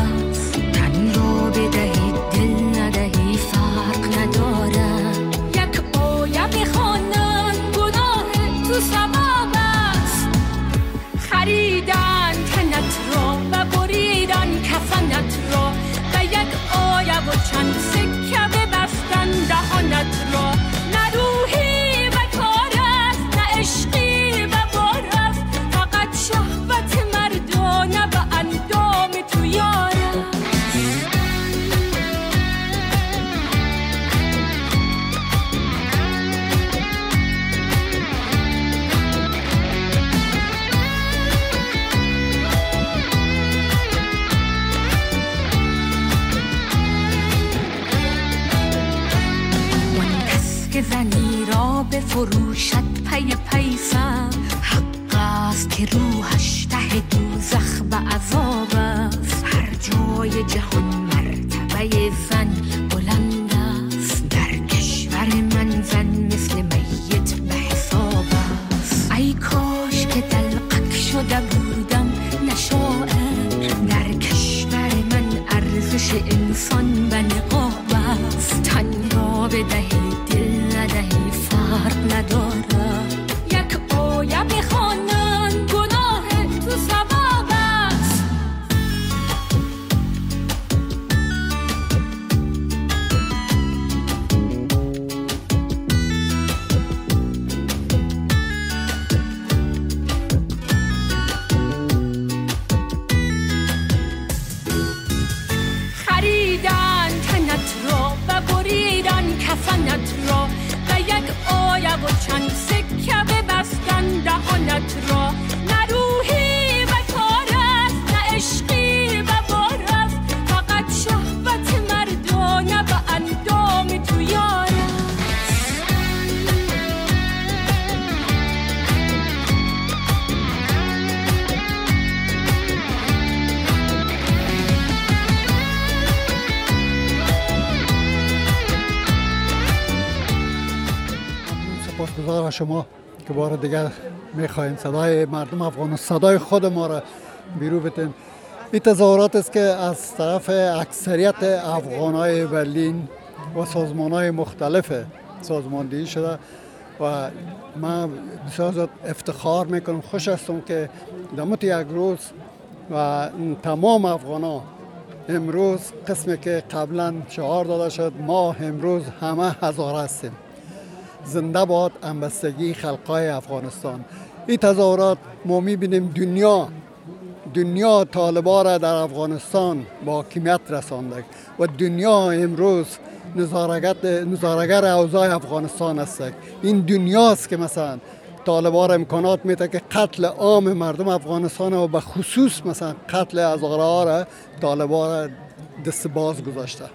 شما که بار دیگر می‌خواهیم صدای مردم افغانستان صدای خود ما را بیرو بتین این تظاهرات است که از طرف اکثریت افغانای برلین و سازمان های مختلف سازماندهی شده و من بسیار افتخار می‌کنم خوش هستم که دمت یک روز و تمام افغان ها امروز قسمی که قبلا شعار داده شد ما امروز همه هزار هستیم. زنده باد همبستگی خلقای افغانستان. این تظاهرات ما می‌بینیم دنیا دنیا طالبا را در افغانستان با حاکمیت رسانده و دنیا امروز نظارگت نظارگر اوضاع افغانستان است. این دنیاست که مثلا طالبا را امکانات میده که قتل عام مردم افغانستان و به خصوص مثلا قتل هزاره ها را طالبا دست باز گذاشته.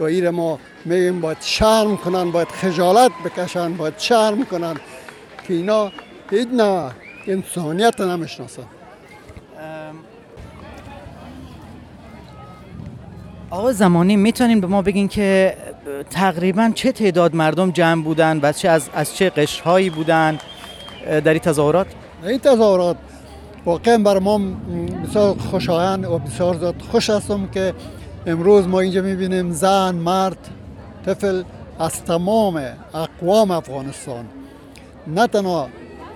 و این ما میگیم باید شرم کنن باید خجالت بکشن باید شرم کنن که اینا هیچ نه انسانیت نمی‌شناسن آقا زمانی می‌تونین به ما بگین که تقریبا چه تعداد مردم جمع بودن و چه از, از چه قشرهایی بودن در این تظاهرات؟ این تظاهرات واقعا بر ما بسیار خوشایند و بسیار زیاد خوش هستم که امروز ما اینجا می‌بینیم زن، مرد، طفل از تمام اقوام افغانستان. نه تنها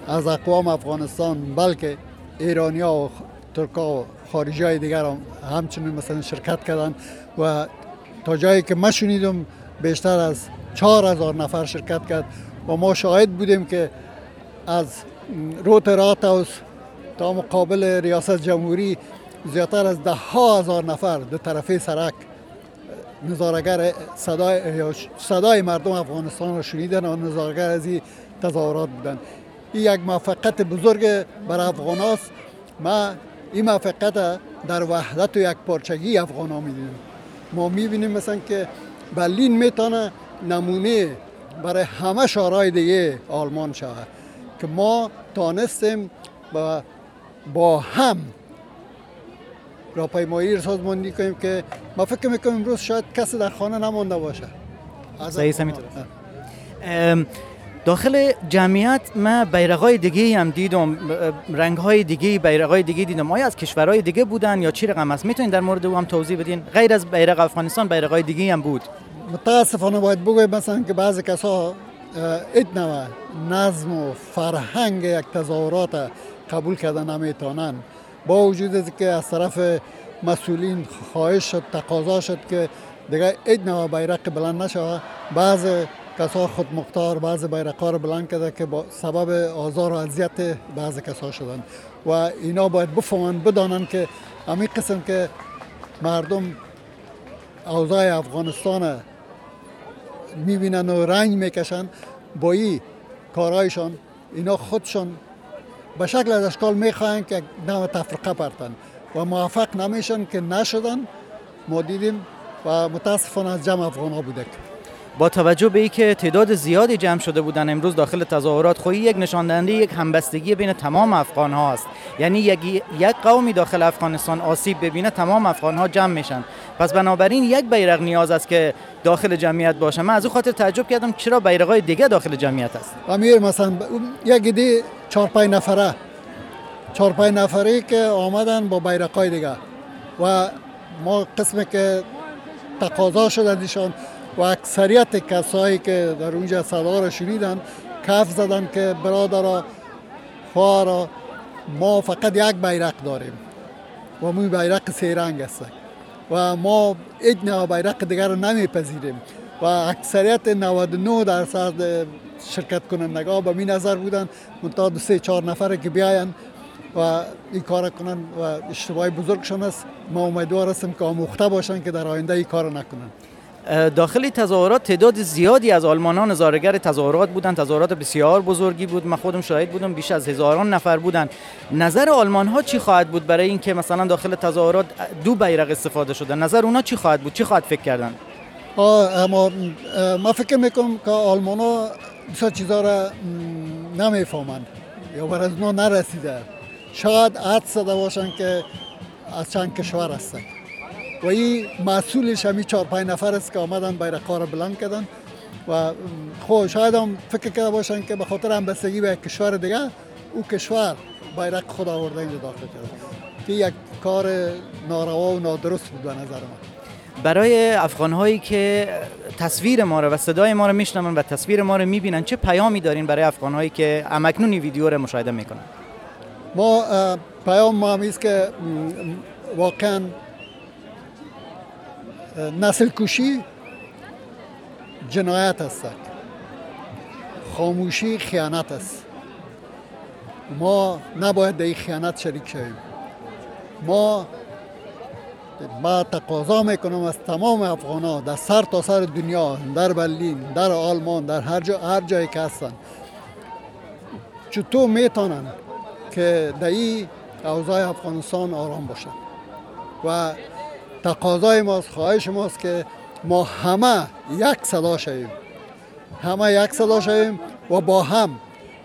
از اقوام افغانستان بلکه ایرانیا و ترکا و خارجی های دیگر هم همچنین مثلا شرکت کردن و تا جایی که ما شنیدم بیشتر از چهار هزار نفر شرکت کرد و ما شاهد بودیم که از روت راتاوس تا مقابل ریاست جمهوری زیادتر از ده هزار نفر دو طرفه سرک نظارگر صدای, صدای مردم افغانستان را شنیدن و نظارگر از این تظاهرات بودن. این یک موفقیت بزرگ بر افغان است ما این موفقیت در وحدت و یک پارچگی افغان ها می‌دونیم. ما می‌بینیم مثلا که برلین می‌تونه نمونه برای همه شهرهای دیگه آلمان شود که ما تانستیم با, با هم راهپیمایی را سازماندهی کنیم که ما فکر می‌کنم امروز شاید کسی در خانه نمانده باشه. صحیح داخل جمعیت من بیرقای دیگه هم دیدم. رنگ های دیگه بیرقای دیگه دیدم. آیا از کشورهای دیگه بودن یا چی رقم است؟ می‌تونین در مورد او هم توضیح بدین. غیر از بیرق افغانستان بیرقای دیگه هم بود. متاسفانه باید بگویم مثلا که بعضی کسا ادنوه نظم و فرهنگ یک تظاهرات قبول کردن نمی‌تونن. با وجود که از طرف مسئولین خواهش شد تقاضا شد که دیگه ادنوه بیرق بلند نشود. بعض کسا خود مختار بعض بیرقا رو بلند کرده که با سبب آزار و اذیت بعض کسا شدن و اینا باید بفهمن بدانن که همین قسم که مردم اوضاع افغانستان می‌بینن و رنگ می‌کشن با این کارهایشان اینا خودشان به شکل از اشکال می‌خواهند که نوع تفرقه پرتن و موفق نمیشن که نشدن ما دیدیم و متاسفانه از جمع افغان ها بوده. با توجه به اینکه تعداد زیادی جمع شده بودن امروز داخل تظاهرات خویی یک نشان یک همبستگی بین تمام افغان ها است. یعنی یک یک قومی داخل افغانستان آسیب ببینه تمام افغان ها جمع میشن. پس بنابراین یک بیرق نیاز است که داخل جمعیت باشه من از او خاطر تعجب کردم چرا بیرقای دیگه داخل جمعیت است امیر مثلا یک دی چهار پنج نفره. چهار پنج نفره که آمدن با بیرقای دیگه. و ما قسمی که تقاضا شده و اکثریت کسایی که در اونجا صدا را شنیدن کف زدن که برادرا خواهرا ما فقط یک بیرق داریم و مو بیرق سه رنگ است. و ما ادنا بیرق دیگر رو نمیپذیریم. و اکثریت 99 درصد شرکت کنندگان به می نظر بودن منتها دو سه چهار نفره که بیاین و این کار کنن و اشتباهی بزرگشان است. ما امیدوار هستیم که آموخته باشن که در آینده این کار نکنن. داخل تظاهرات تعداد زیادی از آلمانان نظارگر تظاهرات بودند. تظاهرات بسیار بزرگی بود. من خودم شاهد بودم. بیش از هزاران نفر بودند. نظر آلمان ها چی خواهد بود برای اینکه مثلا داخل تظاهرات دو بیرق استفاده شده؟ نظر اونا چی خواهد بود؟ چی خواهد فکر کردن؟ اما ما فکر می‌کنم که آلمان ها بسیار چیزا را نمی‌فهمند یا بر از نرسیده. شاید عد زده باشن که از چند کشور هستند و این مسئولش همی چهار پنج نفر است که آمدن بیرقا را بلند کردن و خب شاید هم فکر کرده باشن که به خاطر همبستگی به کشور دیگه او کشور بیرق خود آورده اینجا داخل کرده. که یک کار ناروا و نادرست بود به نظر من. برای افغان هایی که تصویر ما رو و صدای ما رو میشنون و تصویر ما رو می‌بینن چه پیامی دارین برای افغان هایی که امکنون ویدیو رو مشاهده می‌کنن؟ ما پیام ما همیست که واقعا نسل کشی جنایت است. خاموشی خیانت است. ما نباید در این خیانت شریک شویم. ما ما تقاضا می‌کنم از تمام افغان ها در سر تا سر دنیا در برلین در آلمان در هر, جا هر جایی که هستن. چطور می‌تونن که در این اوضاع افغانستان آرام باشن؟ و تقاضای ماست خواهش ماست که ما همه یک صدا شویم. همه یک صدا شویم و با هم.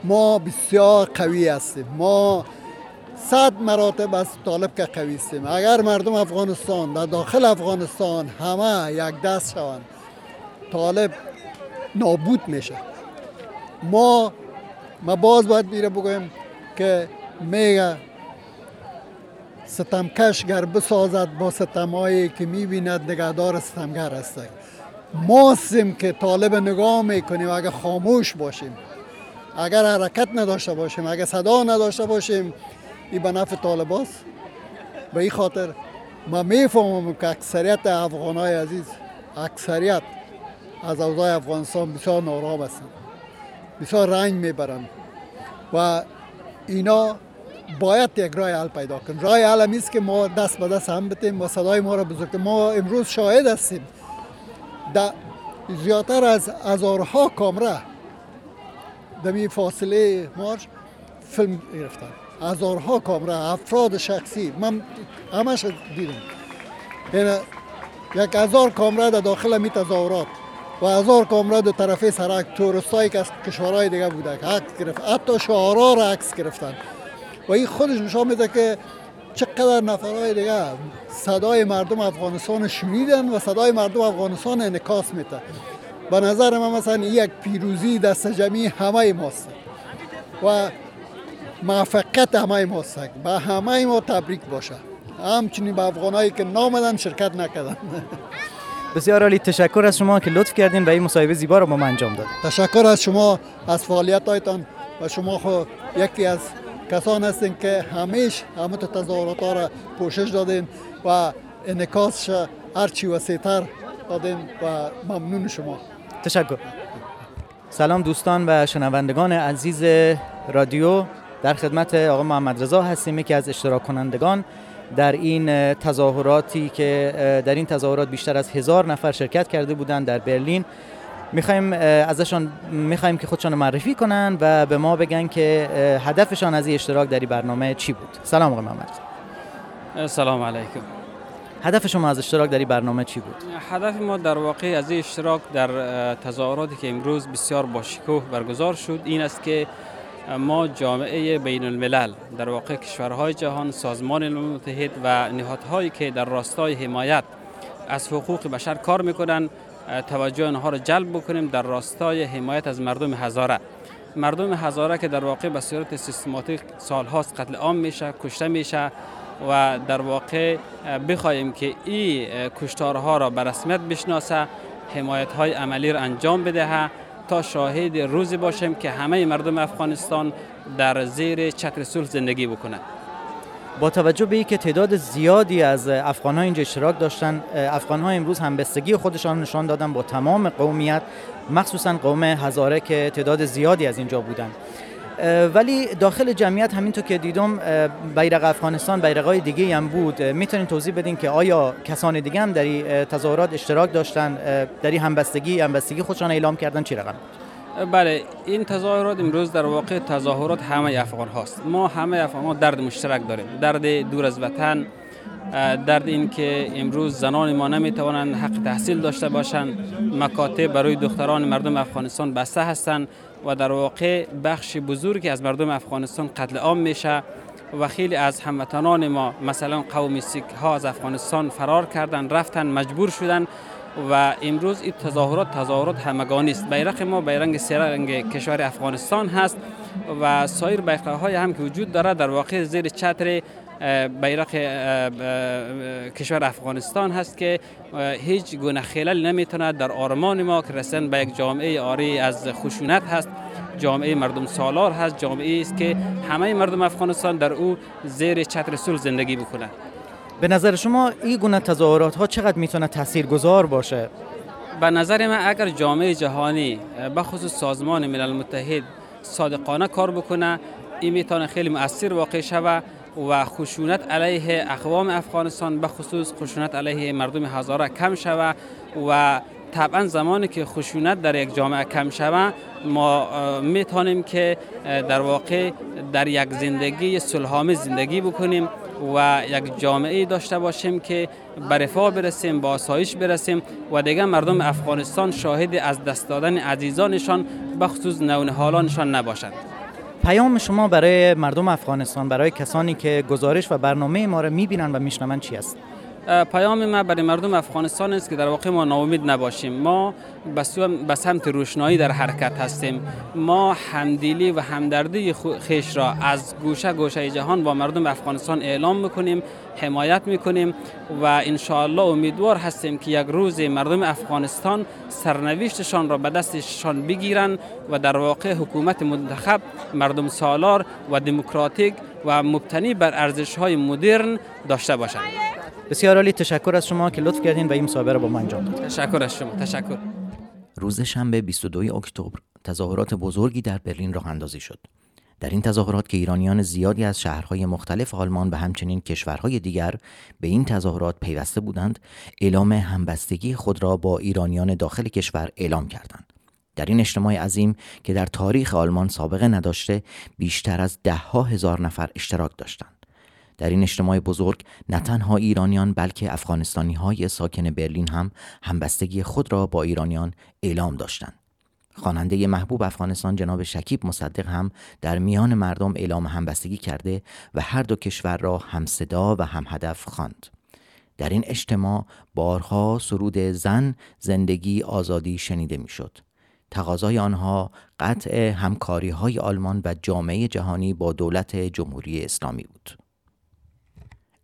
ما بسیار قوی هستیم. ما صد مراتب از طالب که قوی هستیم. اگر مردم افغانستان در داخل افغانستان همه یک دست شوند طالب نابود میشه. ما ما باز باید میره بگویم که میگه ستمکش گر بسازد با ستمایی که می‌بیند نگهدار ستمگر است ما هستیم که طالب نگاه می‌کنیم اگر خاموش باشیم. اگر حرکت نداشته باشیم اگر صدا نداشته باشیم این به نفع طالب است به این خاطر ما می‌فهمم که اکثریت افغان های عزیز اکثریت از اوضاع افغانستان بسیار نارام هستند. بسیار رنگ می‌برند. و اینا باید یک راه حل پیدا کنیم. راه حل هم است که ما دست به دست هم بتیم و صدای ما را بزرگ ما امروز شاهد هستیم. در زیادتر از هزارها کامره دمی فاصله مارش فیلم گرفتن. هزارها کامره افراد شخصی. من همش دیدم. یعنی یک هزار کامره در داخل می تظاهرات و هزار کامره در طرف سرک تورستایی که از کشورهای دیگه بوده عکس گرفت. حتی شعارها را عکس گرفتن. و این خودش نشان میده که چقدر نفرهای دیگه صدای مردم افغانستان شنیدن و صدای مردم افغانستان انکاس میده. به نظر من مثلا یک پیروزی دست جمعی همه ماست. و موفقیت همه ماست. به همه ما تبریک باشه. همچنین به افغانایی که نامدن شرکت نکردن. بسیار عالی. تشکر از شما که لطف کردین و این مصاحبه زیبا رو با من انجام داد تشکر از شما از فعالیت هایتان و شما خو یکی از کسان هستین که همیش همه تظاهرات ها را پوشش دادین و انکاسش هرچی وسیعتر دادین و ممنون شما. تشکر. سلام دوستان و شنوندگان عزیز رادیو. در خدمت آقا محمد رضا هستیم که از اشتراک کنندگان در این تظاهراتی که در این تظاهرات بیشتر از هزار نفر شرکت کرده بودند در برلین. می‌خوایم ازشان می‌خوایم که خودشان معرفی کنن و به ما بگن که هدفشان از این اشتراک در این برنامه چی بود. سلام آقای محمد. سلام علیکم. هدف شما از اشتراک در این برنامه چی بود؟ هدف ما در واقع از این اشتراک در تظاهراتی که امروز بسیار با شکوه برگزار شد این است که ما جامعه بین الملل در واقع کشورهای جهان سازمان ملل متحد و نهادهایی که در راستای حمایت از حقوق بشر کار می‌کنن توجه آنها را جلب بکنیم در راستای حمایت از مردم هزاره. مردم هزاره که در واقع به صورت سیستماتیک سالهاست قتل عام میشه کشته میشه و در واقع بخواهیم که این کشتارها را به رسمیت بشناسه حمایت های عملی را انجام بدهه تا شاهد روزی باشیم که همه مردم افغانستان در زیر چتر صلح زندگی بکنند. با توجه به اینکه تعداد زیادی از افغان ها اینجا اشتراک داشتن افغان ها امروز همبستگی خودشان نشان دادن با تمام قومیت مخصوصا قوم هزاره که تعداد زیادی از اینجا بودن. ولی داخل جمعیت همینطور که دیدم بیرق افغانستان بیرقای دیگه هم بود. می‌تونین توضیح بدین که آیا کسان دیگه هم در تظاهرات اشتراک داشتن؟ در همبستگی همبستگی خودشان اعلام کردن چی رقم بله این تظاهرات امروز در واقع تظاهرات همه افغان هاست. ما همه افغان ها درد مشترک داریم. درد دور از وطن درد این که امروز زنان ما نمی‌توانند حق تحصیل داشته باشند. مکاتب برای دختران مردم افغانستان بسته هستند و در واقع بخش بزرگی از مردم افغانستان قتل عام میشه و خیلی از هموطنان ما مثلا قوم سیک ها از افغانستان فرار کردن رفتن مجبور شدن و امروز این تظاهرات تظاهرات همگانی است. بیرق ما بیرنگ سه رنگ کشور افغانستان هست و سایر بیرق های هم که وجود داره در واقع زیر چتر بیرق کشور افغانستان هست که هیچ گونه خلل نمی‌تونه در آرمان ما که رسن به یک جامعه آری از خشونت هست. جامعه مردم سالار هست. جامعه است که همه مردم افغانستان در او زیر چتر صلح زندگی بکنند. به نظر شما این گونه تظاهرات ها چقدر می‌تونه تاثیرگذار باشه؟ به نظر من اگر جامعه جهانی به خصوص سازمان ملل متحد صادقانه کار بکنه این می‌تونه خیلی مؤثر واقع شود و خشونت علیه اقوام افغانستان به خصوص خشونت علیه مردم هزاره کم شود و طبعا زمانی که خشونت در یک جامعه کم شود ما می‌تونیم که در واقع در یک زندگی صلحآمیز زندگی بکنیم. و یک جامعه داشته باشیم که به رفاه برسیم با آسایش برسیم و دیگه مردم افغانستان شاهد از دست دادن عزیزانشان بخصوص نونهالانشان نباشند. پیام شما برای مردم افغانستان برای کسانی که گزارش و برنامه ما را می‌بینن و میشنون چی است؟ پیام ما برای مردم افغانستان است که در واقع ما ناامید نباشیم. ما به سمت روشنایی در حرکت هستیم. ما همدلی و همدردی خیش را از گوشه گوشه جهان با مردم افغانستان اعلام می‌کنیم حمایت می‌کنیم و انشاءالله امیدوار هستیم که یک روز مردم افغانستان سرنوشتشان را به دستشان بگیرند و در واقع حکومت منتخب مردم سالار و دموکراتیک و مبتنی بر ارزش های مدرن داشته باشند. بسیار عالی. تشکر از شما که لطف کردین و این مسابقه را با ما انجام دادید تشکر از شما. تشکر. روز شنبه 22 اکتبر تظاهرات بزرگی در برلین راه اندازی شد. در این تظاهرات که ایرانیان زیادی از شهرهای مختلف آلمان و همچنین کشورهای دیگر به این تظاهرات پیوسته بودند اعلام همبستگی خود را با ایرانیان داخل کشور اعلام کردند. در این اجتماع عظیم که در تاریخ آلمان سابقه نداشته بیشتر از ده ها هزار نفر اشتراک داشتند. در این اجتماع بزرگ نه تنها ایرانیان بلکه افغانستانی های ساکن برلین هم همبستگی خود را با ایرانیان اعلام داشتند. خواننده محبوب افغانستان جناب شکیب مصدق هم در میان مردم اعلام همبستگی کرده و هر دو کشور را همصدا و هم هدف خواند. در این اجتماع بارها سرود زن زندگی آزادی شنیده می‌شد. تقاضای آنها قطع همکاری های آلمان و جامعه جهانی با دولت جمهوری اسلامی بود.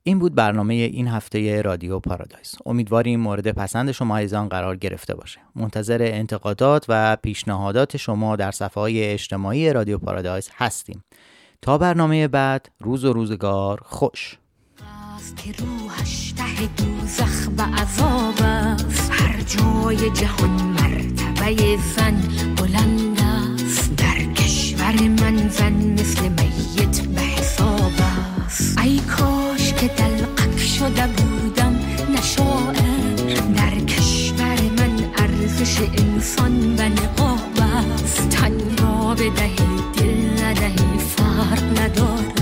این بود برنامه این هفته رادیو پارادایس. امیدواریم مورد پسند شما ایزان قرار گرفته باشه. منتظر انتقادات و پیشنهادات شما در صفحه های اجتماعی رادیو پارادایس هستیم. تا برنامه بعد روز و روزگار خوش. ای کاش که دلقک شده بودم نشاعر در کشور من. ارزش انسان و نقاب است. تن را بدهی دل ندهی فرق ندار.